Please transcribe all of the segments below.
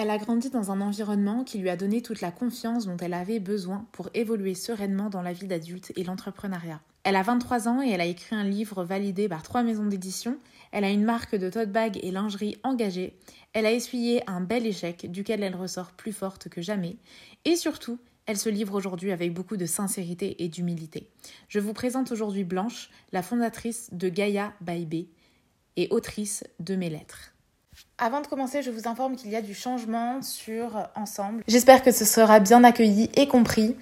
Elle a grandi dans un environnement qui lui a donné toute la confiance dont elle avait besoin pour évoluer sereinement dans la vie d'adulte et l'entrepreneuriat. Elle a 23 ans et elle a écrit un livre validé par trois maisons d'édition. Elle a une marque de tote bag et lingerie engagée. Elle a essuyé un bel échec duquel elle ressort plus forte que jamais. Et surtout, elle se livre aujourd'hui avec beaucoup de sincérité et d'humilité. Je vous présente aujourd'hui Blanche, la fondatrice de Gaia by et autrice de mes lettres. Avant de commencer, je vous informe qu'il y a du changement sur Ensemble. J'espère que ce sera bien accueilli et compris.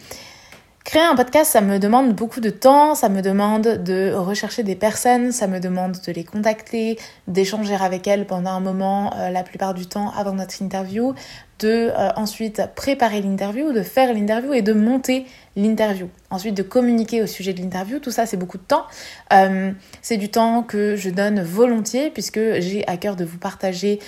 Créer un podcast, ça me demande beaucoup de temps, ça me demande de rechercher des personnes, ça me demande de les contacter, d'échanger avec elles pendant un moment, euh, la plupart du temps avant notre interview, de euh, ensuite préparer l'interview, de faire l'interview et de monter l'interview. Ensuite de communiquer au sujet de l'interview, tout ça c'est beaucoup de temps. Euh, c'est du temps que je donne volontiers puisque j'ai à cœur de vous partager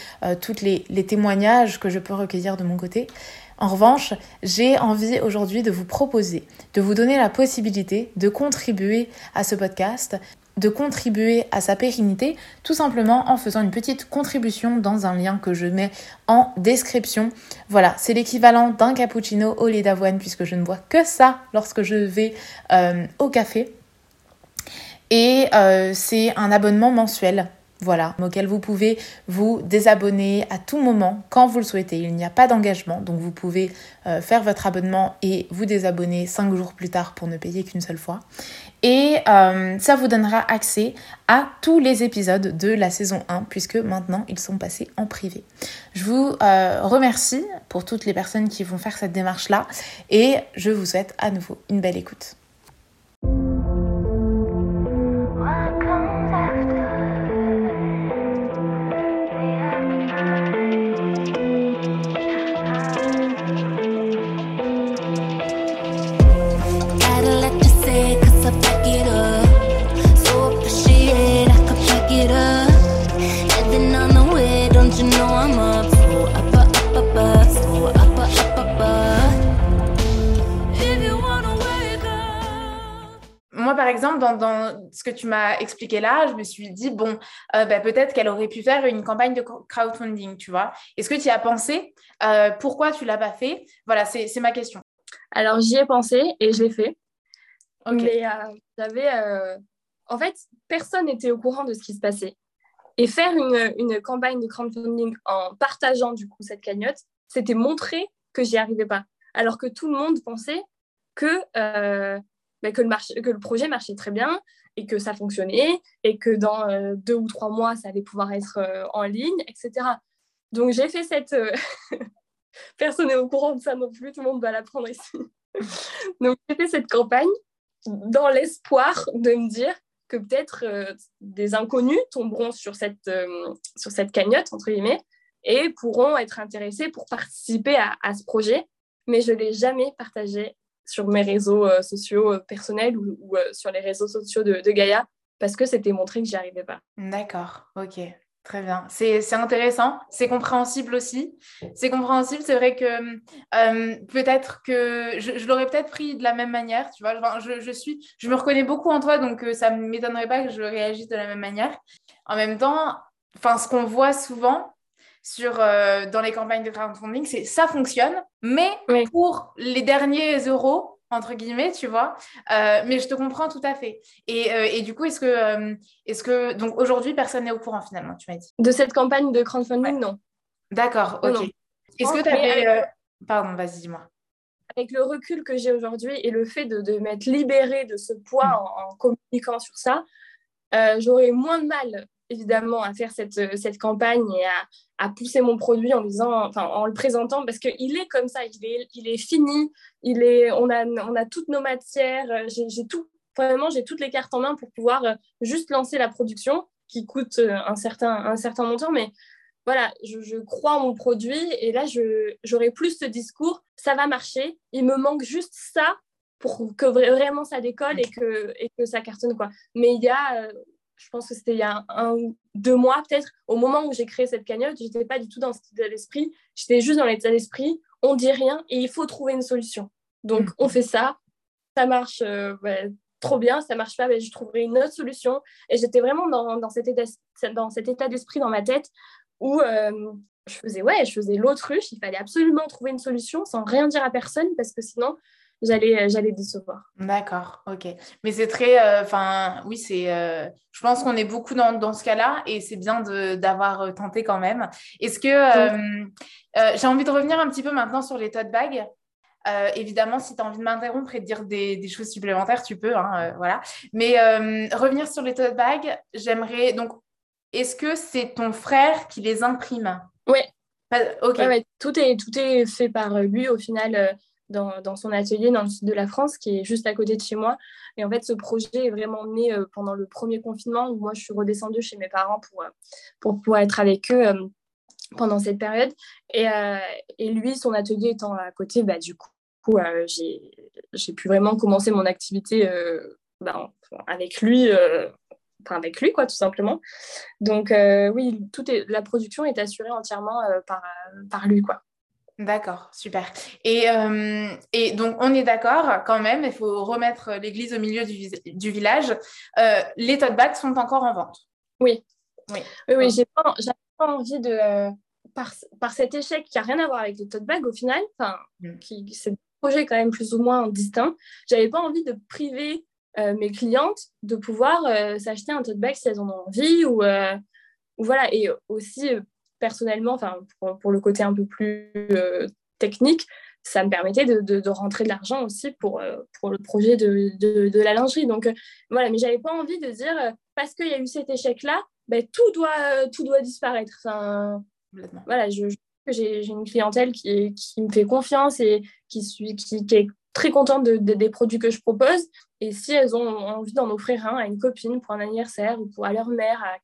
tous les, les témoignages que je peux recueillir de mon côté. En revanche, j'ai envie aujourd'hui de vous proposer, de vous donner la possibilité de contribuer à ce podcast, de contribuer à sa pérennité, tout simplement en faisant une petite contribution dans un lien que je mets en description. Voilà, c'est l'équivalent d'un cappuccino au lait d'avoine puisque je ne bois que ça lorsque je vais euh, au café. Et euh, c'est un abonnement mensuel voilà, auquel vous pouvez vous désabonner à tout moment quand vous le souhaitez. Il n'y a pas d'engagement, donc vous pouvez euh, faire votre abonnement et vous désabonner cinq jours plus tard pour ne payer qu'une seule fois. Et euh, ça vous donnera accès à tous les épisodes de la saison 1 puisque maintenant ils sont passés en privé. Je vous euh, remercie pour toutes les personnes qui vont faire cette démarche-là et je vous souhaite à nouveau une belle écoute. Exemple, dans, ce que tu m'as expliqué là, je me suis dit, bon, euh, bah, peut-être qu'elle aurait pu faire une campagne de crowdfunding, tu vois. Est-ce que tu y as pensé? Euh, Pourquoi tu l'as pas fait? Voilà, c'est ma question. Alors, j'y ai pensé et je l'ai fait. Mais euh, j'avais... En fait, personne n'était au courant de ce qui se passait. Et faire une, une campagne de crowdfunding en partageant du coup cette cagnotte, c'était montrer que j'y arrivais pas. Alors que tout le monde pensait que bah, que, le projet marchait très bien et que ça fonctionnait et que dans euh, deux ou trois mois, ça allait pouvoir être euh, en ligne, etc. Donc j'ai fait cette... Euh, personne n'est au courant de ça non plus, tout le monde va l'apprendre ici. Donc j'ai fait cette campagne dans l'espoir de me dire que peut-être des inconnus tomberont sur cette, sur cette cagnotte, entre guillemets, et pourront être intéressés pour participer à, à ce projet. Mais je ne l'ai jamais partagé sur mes réseaux euh, sociaux euh, personnels ou, euh, sur les réseaux sociaux de, Gaïa parce que c'était montré que j'y arrivais pas. D'accord, ok. Très bien. C'est intéressant, c'est compréhensible aussi. C'est compréhensible, c'est vrai que peut-être que je, l'aurais peut-être pris de la même manière, tu vois. je, je, suis, je me reconnais beaucoup en toi, donc ça ne m'étonnerait pas que je réagisse de la même manière. En même temps, ce qu'on voit souvent, sur, euh, dans les campagnes de crowdfunding, c'est ça fonctionne, mais pour les derniers euros, entre guillemets, tu vois. Euh, mais je te comprends tout à fait. Et, euh, et du coup, est-ce que, est-ce que donc aujourd'hui, personne n'est au courant finalement, tu m'as dit? De cette campagne de crowdfunding, non. D'accord, ok. Est-ce que tu avais. Pardon, vas-y, dis-moi. Avec le recul que j'ai aujourd'hui et le fait de, de m'être libérée de ce poids en, en, communiquant sur ça, j'aurais moins de mal évidemment à faire cette, euh, cette campagne et à, à, pousser mon produit en, disant, enfin, en le présentant parce qu'il est comme ça, il est, il est fini, il est, on, a, on a toutes nos matières, euh, j'ai tout, vraiment j'ai toutes les cartes en main pour pouvoir euh, juste lancer la production qui coûte un certain, un certain montant, mais voilà, je, crois en mon produit et là j'aurai plus ce discours, ça va marcher, il me manque juste ça pour que vraiment ça décolle et que, et que ça cartonne quoi. Mais il y a je pense que c'était il y a un ou deux mois peut-être, au moment où j'ai créé cette cagnotte, je n'étais pas du tout dans cet état d'esprit. J'étais juste dans l'état d'esprit, on dit rien et il faut trouver une solution. Donc, mm. on fait ça, ça marche euh, trop bien, ça marche pas, je trouverai une autre solution. Et j'étais vraiment dans, dans, cet état, dans cet état d'esprit dans ma tête où, euh, je faisais ouais, je faisais l'autruche. Il fallait absolument trouver une solution sans rien dire à personne parce que sinon j'allais euh, j'allais décevoir. D'accord, ok. Mais c'est très, euh, enfin, oui, c'est. Euh, je pense qu'on est beaucoup dans, dans ce cas-là et c'est bien d'avoir tenté quand même. Est-ce que j'ai envie de revenir un petit peu maintenant sur les tote bags évidemment, si tu as envie de m'interrompre et de dire des, des, choses supplémentaires, tu peux, hein, voilà. Mais revenir sur les tote bags, j'aimerais donc. Est-ce que c'est ton frère qui les imprime? Oui. Ok. tout, est, tout est fait par lui au final dans, son atelier dans le sud de la France, qui est juste à côté de chez moi. Et en fait, ce projet est vraiment né euh, pendant le premier confinement, où moi, je suis redescendue chez mes parents pour, euh, pour pouvoir être avec eux euh, pendant cette période. Et, et, lui, son atelier étant à côté, bah, du coup, j'ai pu vraiment commencer mon activité bah, avec lui. Enfin, avec lui, quoi, tout simplement. Donc, oui, tout la production est assurée entièrement par, par lui, quoi. D'accord, super. Et, euh, et, donc, on est d'accord quand même, il faut remettre l'église au milieu du, du village. Euh, les tote bags sont encore en vente. Oui. Oui, oui, oui j'ai pas, pas, envie de. par, par, cet échec qui n'a rien à voir avec les tote bags au final, mm. qui, c'est un projet quand même plus ou moins distinct, j'avais pas envie de priver euh, mes clientes de pouvoir s'acheter un tote bag si elles en ont envie ou, ou voilà. Et aussi personnellement, enfin, pour, le côté un peu plus euh, technique, ça me permettait de, de, rentrer de l'argent aussi pour, euh, pour le projet de, de, la lingerie. Donc euh, voilà, mais j'avais pas envie de dire parce qu'il y a eu cet échec-là, ben, tout, doit, tout doit disparaître. Enfin, voilà, je, j'ai une clientèle qui, qui, me fait confiance et qui, qui, qui est très contente des produits que je propose. Et si elles ont envie d'en offrir un à une copine pour un anniversaire ou pour à leur mère, à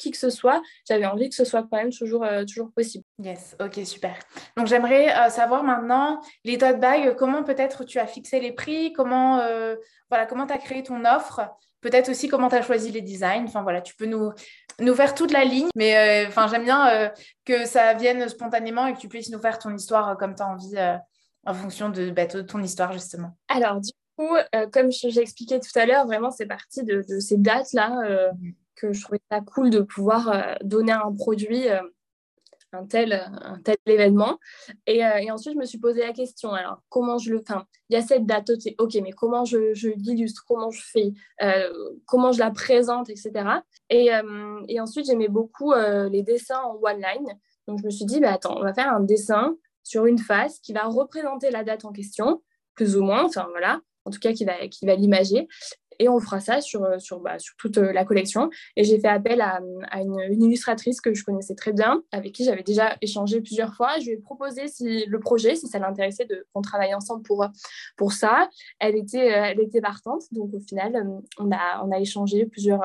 qui que ce soit, j'avais envie que ce soit quand même toujours, euh, toujours possible. Yes, ok, super. Donc j'aimerais euh, savoir maintenant, les tote bags, comment peut-être tu as fixé les prix, comment euh, voilà, comment tu as créé ton offre, peut-être aussi comment tu as choisi les designs. Enfin voilà, tu peux nous, nous faire toute la ligne, mais enfin j'aime bien que ça vienne spontanément et que tu puisses nous faire ton histoire comme tu as envie en fonction de, bah, de, ton histoire justement. Alors du coup, comme j'ai expliqué tout à l'heure, vraiment c'est parti de, de, ces dates-là. Mm que je trouvais ça cool de pouvoir euh, donner un produit, euh, un, tel, un tel événement. Et, euh, et, ensuite, je me suis posé la question, alors comment je le... Enfin, il y a cette date, ok, mais comment je, l'illustre, comment je fais, comment je la présente, etc. Et, ensuite, j'aimais beaucoup les dessins en one line. Donc, je me suis dit, bah, attends, on va faire un dessin sur une face qui va représenter la date en question, plus ou moins, enfin voilà, en tout cas qui va, qui va l'imager et on fera ça sur, euh, sur, bah, sur toute euh, la collection. Et j'ai fait appel à, une, illustratrice que je connaissais très bien, avec qui j'avais déjà échangé plusieurs fois. Je lui ai proposé si, le projet, si ça l'intéressait qu'on travaille ensemble pour, pour ça. Elle était, euh, elle était partante, donc au final, on a, on a échangé plusieurs,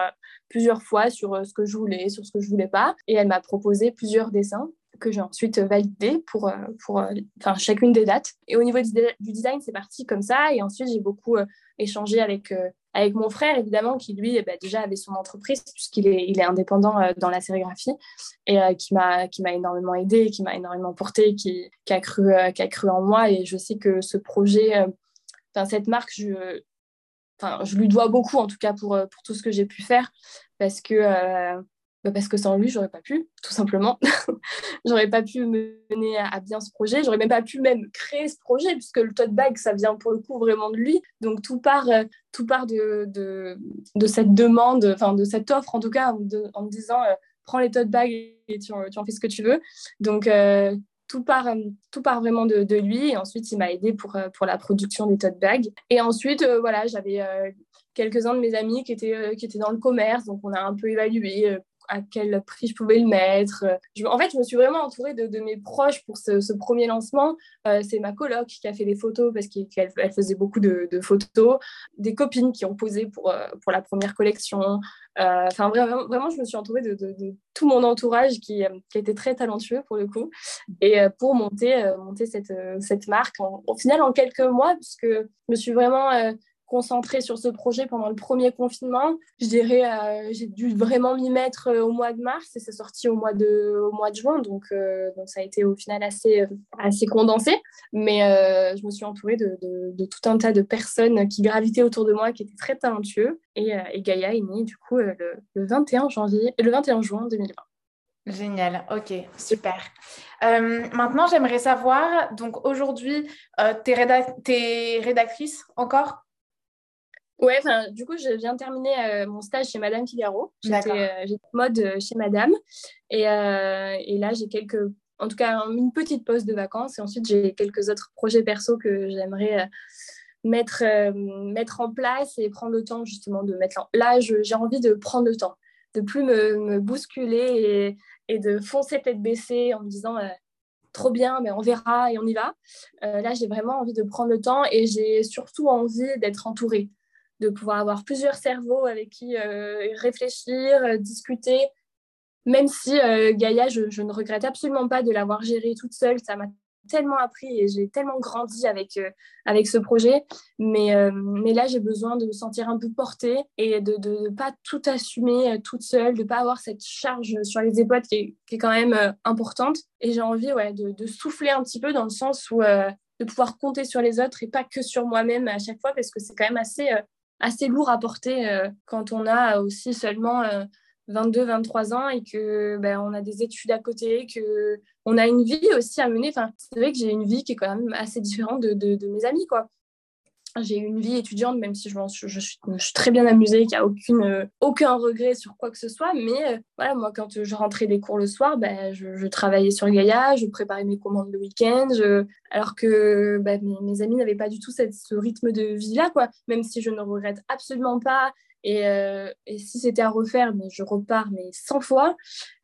plusieurs fois sur ce que je voulais, sur ce que je voulais pas. Et elle m'a proposé plusieurs dessins que j'ai ensuite validé pour, pour enfin, chacune des dates. Et au niveau du, design, c'est parti comme ça. Et ensuite, j'ai beaucoup échangé avec avec mon frère, évidemment, qui lui, eh ben, déjà avait son entreprise, puisqu'il est, il est indépendant euh, dans la sérigraphie, et euh, qui m'a énormément aidé, qui m'a énormément porté, qui, qui, a cru, euh, qui a cru en moi. Et je sais que ce projet, cette marque, je, je lui dois beaucoup, en tout cas, pour, pour tout ce que j'ai pu faire, parce que parce que sans lui, j'aurais pas pu, tout simplement. j'aurais pas pu mener à, bien ce projet. J'aurais même pas pu même créer ce projet, puisque le tote bag, ça vient pour le coup vraiment de lui. Donc tout part, euh, tout part de, de, cette demande, enfin de cette offre en tout cas, en me disant euh, prends les tote bags et tu, tu, en fais ce que tu veux. Donc euh, tout part, tout part vraiment de, de, lui. Et ensuite, il m'a aidé pour, pour la production des tote bags. Et ensuite, voilà, j'avais quelques-uns de mes amis qui étaient, qui étaient dans le commerce. Donc, on a un peu évalué à quel prix je pouvais le mettre. en fait, je me suis vraiment entourée de, mes proches pour ce, premier lancement. Euh, c'est ma coloc qui a fait les photos parce qu'elle faisait beaucoup de, photos, des copines qui ont posé pour, euh, pour la première collection. Euh, enfin, vraiment, vraiment, je me suis entourée de, tout mon entourage qui, qui, était très talentueux pour le coup, et pour monter, monter cette, cette marque au final en quelques mois, puisque je me suis vraiment concentrée sur ce projet pendant le premier confinement. Je dirais, euh, j'ai dû vraiment m'y mettre euh, au mois de mars et c'est sorti au mois de, au mois de juin. Donc, euh, donc ça a été au final assez, assez condensé. Mais je me suis entourée de, de, tout un tas de personnes qui gravitaient autour de moi, qui étaient très talentueux. Et, Gaïa est née du coup le, le, 21 janvier, le 21 juin 2020. Génial, ok, super. Maintenant, j'aimerais savoir, donc aujourd'hui, euh, tu es, rédactrice encore? Ouais, du coup, je viens de terminer euh, mon stage chez Madame Figaro. J'étais mode chez Madame. Et, et là, j'ai quelques, en tout cas, une petite pause de vacances. Et ensuite, j'ai quelques autres projets perso que j'aimerais mettre, mettre en place et prendre le temps justement de mettre en... Là, j'ai envie de prendre le temps, de plus me, me bousculer et et de foncer tête baissée en me disant euh, trop bien, mais on verra et on y va. Euh, là, j'ai vraiment envie de prendre le temps et j'ai surtout envie d'être entourée, de pouvoir avoir plusieurs cerveaux avec qui euh, réfléchir, discuter. Même si Gaïa, je, ne regrette absolument pas de l'avoir gérée toute seule, ça m'a tellement appris et j'ai tellement grandi avec, euh, avec ce projet. Mais, euh, mais là, j'ai besoin de me sentir un peu portée et de ne pas tout assumer euh, toute seule, de ne pas avoir cette charge sur les épaules qui est, qui est quand même importante. Et j'ai envie ouais, de, souffler un petit peu dans le sens où de pouvoir compter sur les autres et pas que sur moi-même à chaque fois parce que c'est quand même assez, assez lourd à porter quand on a aussi seulement 22, 23 ans et que ben, on a des études à côté, que on a une vie aussi à mener. Enfin, c'est vrai que j'ai une vie qui est quand même assez différente de, de, mes amis, quoi. J'ai une vie étudiante, même si je, suis, très bien amusée, qu'il n'y a aucune, euh, aucun regret sur quoi que ce soit. Mais euh, voilà, moi, quand je rentrais des cours le soir, ben, je, travaillais sur Gaïa, je préparais mes commandes le week-end. Alors que ben, mes, amis n'avaient pas du tout ce rythme de vie-là, quoi. Même si je ne regrette absolument pas euh, et, si c'était à refaire, je repars mais 100 fois.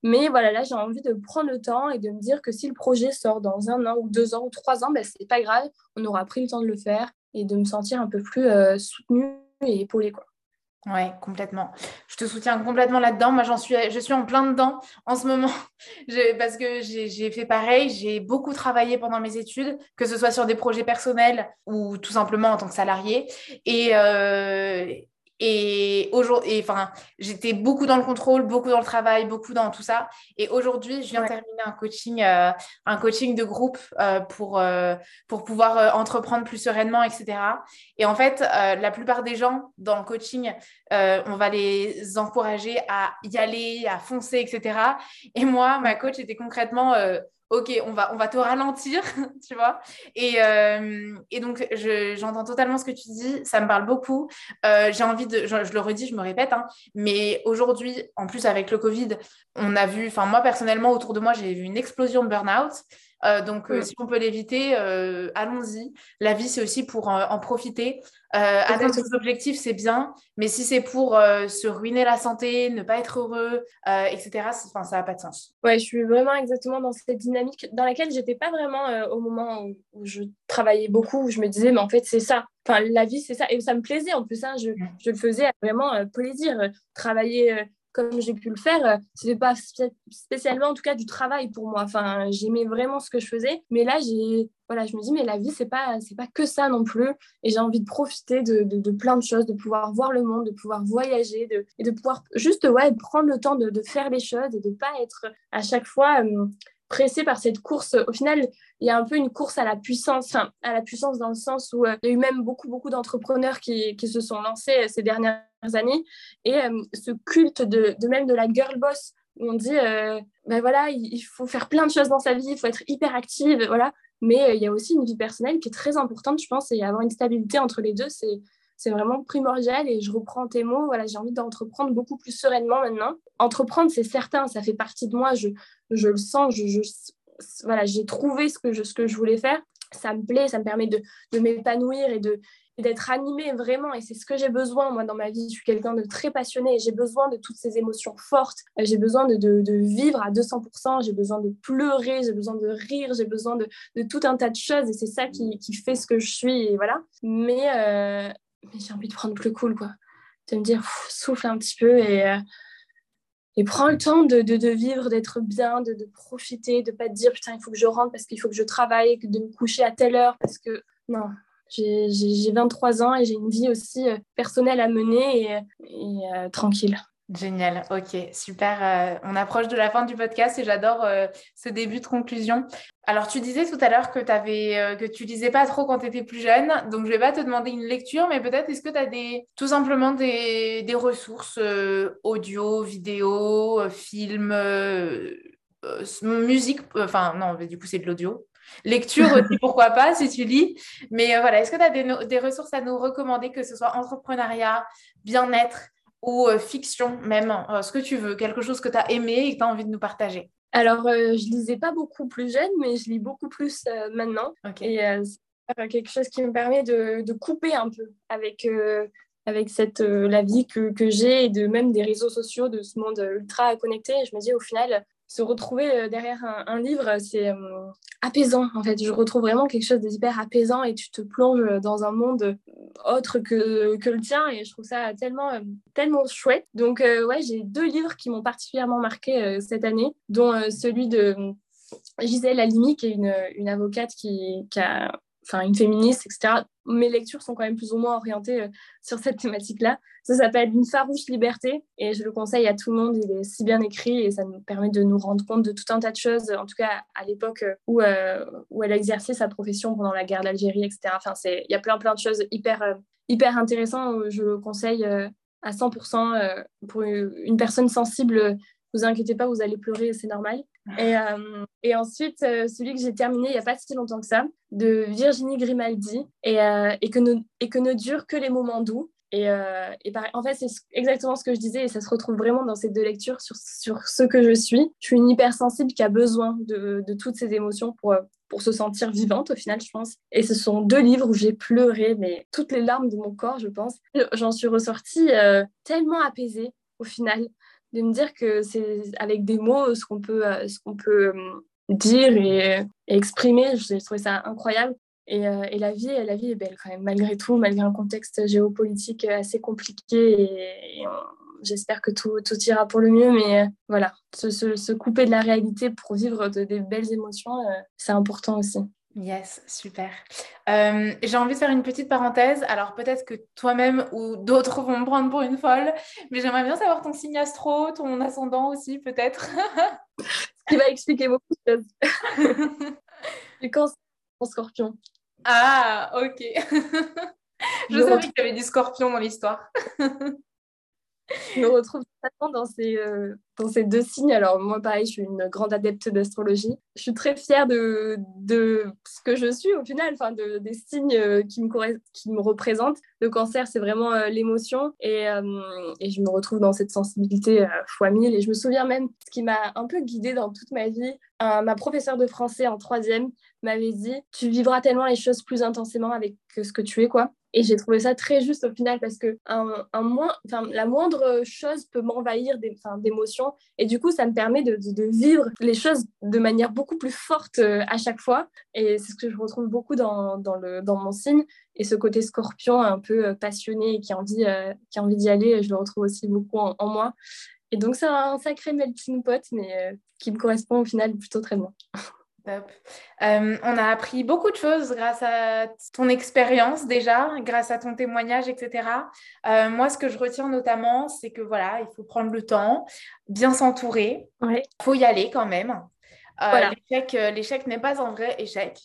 Mais voilà, là, j'ai envie de prendre le temps et de me dire que si le projet sort dans un an ou deux ans ou trois ans, ben, c'est pas grave, on aura pris le temps de le faire et de me sentir un peu plus euh, soutenue et épaulée. Quoi. Ouais, complètement. Je te soutiens complètement là-dedans. Moi, j'en suis, je suis en plein dedans en ce moment parce que j'ai fait pareil. J'ai beaucoup travaillé pendant mes études, que ce soit sur des projets personnels ou tout simplement en tant que salarié. Et, euh, et aujourd'hui, enfin, j'étais beaucoup dans le contrôle, beaucoup dans le travail, beaucoup dans tout ça. Et aujourd'hui, je viens de terminer un coaching, euh, un coaching de groupe euh, pour, euh, pour pouvoir entreprendre plus sereinement, etc. Et en fait, la plupart des gens dans le coaching, on va les encourager à y aller, à foncer, etc. Et moi, ma coach était concrètement ok, on va, te ralentir, tu vois. Et, euh, donc, j'entends totalement ce que tu dis, ça me parle beaucoup. Euh, j'ai envie de, je, le redis, je me répète, hein, mais aujourd'hui, en plus avec le Covid, on a vu, enfin moi personnellement, autour de moi, j'ai vu une explosion de burn-out. Euh, donc, euh, mm. si on peut l'éviter, euh, allons-y. La vie, c'est aussi pour en profiter. atteindre ses objectifs, c'est bien, mais si c'est pour se ruiner la santé, ne pas être heureux, etc., ça n'a pas de sens. Ouais, je suis vraiment exactement dans cette dynamique dans laquelle j'étais pas vraiment au moment où, je travaillais beaucoup, où je me disais, mais en fait, c'est ça. Enfin, la vie, c'est ça. Et ça me plaisait en plus. Hein, je, mm. je, le faisais vraiment plaisir. Travailler comme j'ai pu le faire, euh, c'était pas spécialement en tout cas du travail pour moi. Enfin, j'aimais vraiment ce que je faisais, mais là j'ai voilà, je me dis mais la vie c'est pas pas que ça non plus et j'ai envie de profiter de, de, plein de choses, de pouvoir voir le monde, de pouvoir voyager, de, et de pouvoir juste ouais prendre le temps de, de faire les choses et de pas être à chaque fois euh, pressé par cette course. Au final, il y a un peu une course à la puissance, à la puissance dans le sens où euh, il y a eu même beaucoup, beaucoup d'entrepreneurs qui, se sont lancés ces dernières années. Et euh, ce culte de, même de la girl boss, où on dit, euh, ben voilà, il, faut faire plein de choses dans sa vie, il faut être hyper active, voilà. Mais euh, il y a aussi une vie personnelle qui est très importante, je pense, et avoir une stabilité entre les deux, c'est c'est vraiment primordial et je reprends tes mots. Voilà, j'ai envie d'entreprendre beaucoup plus sereinement maintenant. Entreprendre, c'est certain, ça fait partie de moi. Je, je le sens. Je, voilà, j'ai trouvé ce que je, ce que je voulais faire. Ça me plaît, ça me permet de, de m'épanouir et de, d'être animée vraiment. Et c'est ce que j'ai besoin, moi, dans ma vie. Je suis quelqu'un de très passionné j'ai besoin de toutes ces émotions fortes. Euh, j'ai besoin de, de, vivre à 200%. J'ai besoin de pleurer, j'ai besoin de rire, j'ai besoin de, de, tout un tas de choses. Et c'est ça qui, qui, fait ce que je suis. Et voilà. Mais, euh, mais j'ai envie de prendre plus cool, quoi. De me dire, souffle un petit peu et. Euh, et prends le temps de, de, de vivre, d'être bien, de, de, profiter, de pas te dire putain, il faut que je rentre parce qu'il faut que je travaille, de me coucher à telle heure parce que non, j'ai 23 ans et j'ai une vie aussi euh, personnelle à mener et, euh, tranquille. Génial, ok, super. Euh, on approche de la fin du podcast et j'adore ce début de conclusion. Alors, tu disais tout à l'heure que, avais, que tu lisais pas trop quand tu étais plus jeune, donc je vais pas te demander une lecture, mais peut-être est-ce que tu as des, tout simplement des, des ressources audio, vidéo, films musique, enfin non, du coup c'est de l'audio. Lecture aussi, pourquoi pas, si tu lis. Mais voilà, est-ce que tu as des, ressources à nous recommander, que ce soit entrepreneuriat, bien-être ou fiction même, ce que tu veux, quelque chose que tu as aimé et que tu as envie de nous partager alors, je je lisais pas beaucoup plus jeune, mais je lis beaucoup plus maintenant. Et c'est quelque chose qui me permet de, de couper un peu avec avec cette, euh, la vie que, que j'ai et de même des réseaux sociaux, de ce monde ultra connecté. Et je me dis au final, se retrouver euh, derrière un, livre, c'est euh, apaisant en fait. Je retrouve vraiment quelque chose d'hyper apaisant et tu te plonges dans un monde autre que, que le tien et je trouve ça tellement, tellement chouette. Donc ouais, j'ai deux livres qui m'ont particulièrement marqué cette année, dont celui de Gisèle Halimi, qui est une, une avocate qui, qui a enfin une féministe, etc. Mes lectures sont quand même plus ou moins orientées euh, sur cette thématique-là. Ça s'appelle Une farouche liberté et je le conseille à tout le monde. Il est si bien écrit et ça nous permet de nous rendre compte de tout un tas de choses, en tout cas à l'époque euh, où, euh, où elle exercé sa profession pendant la guerre d'Algérie, etc. Enfin, il y a plein, plein de choses hyper, hyper intéressantes. Je le conseille à 100% pour une personne sensible. Vous inquiétez pas, vous allez pleurer, c'est normal. Et, euh, et ensuite, euh, celui que j'ai terminé il n'y a pas si longtemps que ça, de Virginie Grimaldi, et, euh, et, que, ne, et que ne durent que les moments doux. Et, et en fait, c'est exactement ce que je disais, et ça se retrouve vraiment dans ces deux lectures sur, sur ce que je suis. Je suis une hypersensible qui a besoin de, de toutes ces émotions pour, pour se sentir vivante au final, je pense. Et ce sont deux livres où j'ai pleuré, mais toutes les larmes de mon corps, je pense. J'en suis ressortie tellement apaisée au final de me dire que c'est avec des mots ce qu'on peut, euh, ce qu'on peut euh, dire et, exprimer. J'ai trouvé ça incroyable. Et, euh, et, la, vie, la vie est belle quand même, malgré tout, malgré un contexte géopolitique assez compliqué. Et, j'espère que tout, tout, ira pour le mieux. Mais voilà, se, se, couper de la réalité pour vivre de, des belles émotions, c'est important aussi. Yes, super. Euh, j'ai envie de faire une petite parenthèse. Alors peut-être que toi-même ou d'autres vont me prendre pour une folle, mais j'aimerais bien savoir ton signe astro, ton ascendant aussi peut-être. Ce qui va expliquer beaucoup de choses. du cancer en scorpion. Ah, ok. Je, savais qu'il y avait du scorpion dans l'histoire. je me retrouve dans ces, euh, dans ces deux signes. Alors, moi, pareil, je suis une grande adepte d'astrologie. Je suis très fière de, de ce que je suis au final, enfin, de, des signes euh, qui me, qui me représentent. Le cancer, c'est vraiment euh, l'émotion et, et, je me retrouve dans cette sensibilité fois mille. Et je me souviens même ce qui m'a un peu guidée dans toute ma vie. ma professeure de français en troisième m'avait dit Tu vivras tellement les choses plus intensément avec ce que tu es, quoi. Et j'ai trouvé ça très juste au final parce que un, un moins, la moindre chose peut m'envahir d'émotions. Et du coup, ça me permet de, vivre les choses de manière beaucoup plus forte euh, à chaque fois. Et c'est ce que je retrouve beaucoup dans, dans, le, dans mon signe. Et ce côté scorpion un peu euh, passionné et qui a envie, euh, qui a envie d'y aller, je le retrouve aussi beaucoup en moi. Et donc, c'est un sacré melting pot, mais qui me correspond au final plutôt très bien. Top. Euh, on a appris beaucoup de choses grâce à ton expérience déjà, grâce à ton témoignage, etc. Euh, moi, ce que je retiens notamment, c'est que voilà, il faut prendre le temps, bien s'entourer. Il faut y aller quand même. Euh, l'échec n'est pas un vrai échec.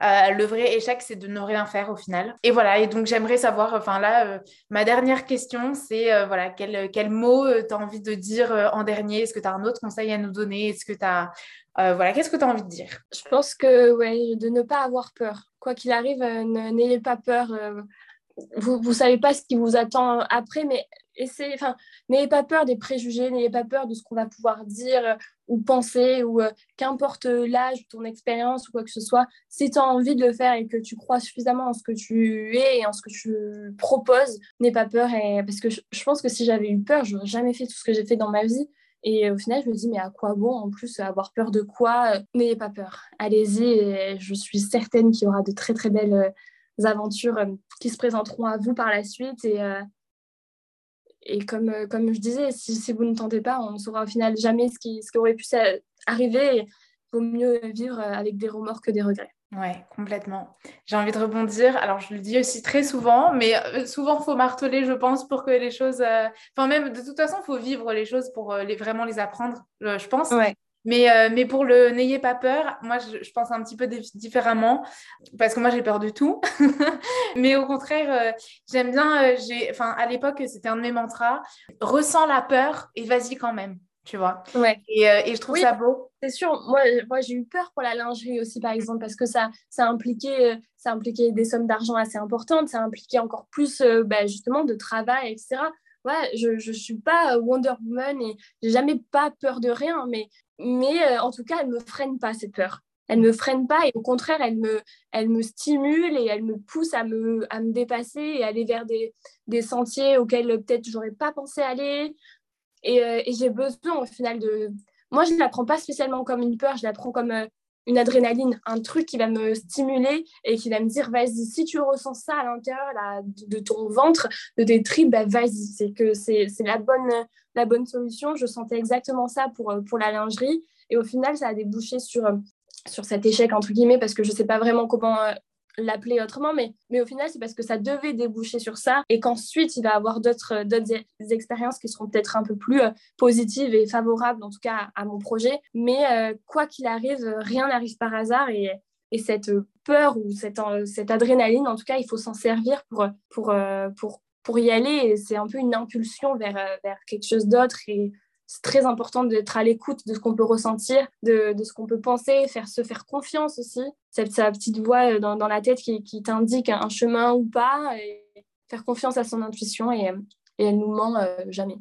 Le vrai échec, c'est de ne rien faire au final. Et voilà, et donc j'aimerais savoir, enfin là, ma dernière question, c'est voilà, quel, quel mot tu as envie de dire en dernier? Est-ce que tu as un autre conseil à nous donner? Est-ce que tu as euh, voilà, qu'est-ce que tu as envie de dire? Je pense que ouais, de ne pas avoir peur. Quoi qu'il arrive, euh, n'ayez pas peur. Euh, vous ne savez pas ce qui vous attend après, mais enfin, n'ayez pas peur des préjugés, n'ayez pas peur de ce qu'on va pouvoir dire ou penser, ou qu'importe l'âge, ton expérience ou quoi que ce soit, si tu as envie de le faire et que tu crois suffisamment en ce que tu es et en ce que tu proposes, n'aie pas peur. Parce que je, pense que si j'avais eu peur, je n'aurais jamais fait tout ce que j'ai fait dans ma vie. Et au final, je me dis, mais à quoi bon en plus avoir peur de quoi N'ayez pas peur. Allez-y. Je suis certaine qu'il y aura de très très belles euh, aventures euh, qui se présenteront à vous par la suite. Euh, et comme, comme je disais, si, si, vous ne tentez pas, on ne saura au final jamais ce qui, ce qui aurait pu arriver. Il vaut mieux vivre avec des remords que des regrets. Ouais, complètement. J'ai envie de rebondir. Alors, je le dis aussi très souvent, mais euh, souvent, il faut marteler, je pense, pour que les choses. Euh, enfin, même de toute façon, il faut vivre les choses pour euh, les, vraiment les apprendre, je pense. Ouais. Mais, mais pour le n'ayez pas peur, moi, je, je, pense un petit peu différemment, parce que moi, j'ai peur de tout. mais au contraire, j'aime bien. j'ai, enfin, à l'époque, c'était un de mes mantras ressens la peur et vas-y quand même. tu vois. Ouais. Et, euh, et je trouve ça beau. C'est sûr. Moi, moi j'ai eu peur pour la lingerie aussi, par exemple, parce que ça, ça, impliquait, ça impliquait des sommes d'argent assez importantes, ça impliquait encore plus, bah, justement, de travail, etc. Ouais, je ne suis pas Wonder Woman et j'ai jamais pas peur de rien, mais, mais en tout cas, elle me freine pas cette peur elle me freine pas et au contraire, elle me, elle me stimule et elle me pousse à me, à me dépasser et aller vers des, des sentiers auxquels peut-être j'aurais pas pensé aller. Et, euh, et j'ai besoin au final de... Moi, je ne la prends pas spécialement comme une peur, je la prends comme euh, une adrénaline, un truc qui va me stimuler et qui va me dire, vas-y, si tu ressens ça à l'intérieur de, ton ventre, de tes tripes, bah, vas-y, c'est que c'est la bonne, la bonne solution. Je sentais exactement ça pour, pour la lingerie. Et au final, ça a débouché sur sur cet échec, entre guillemets, parce que je ne sais pas vraiment comment euh, l'appeler autrement, mais, mais au final, c'est parce que ça devait déboucher sur ça et qu'ensuite, il va avoir d'autres expériences qui seront peut-être un peu plus euh, positives et favorables, en tout cas, à, mon projet. Mais euh, quoi qu'il arrive, rien n'arrive par hasard et, et cette peur ou cette, cette adrénaline, en tout cas, il faut s'en servir pour, pour, pour, pour y aller. C'est un peu une impulsion vers, vers quelque chose d'autre c'est très important d'être à l'écoute de ce qu'on peut ressentir, de, ce qu'on peut penser, faire se faire confiance aussi. Cette sa petite voix euh, dans, la tête qui, t'indique un chemin ou pas, et faire confiance à son intuition et, elle nous ment euh, jamais.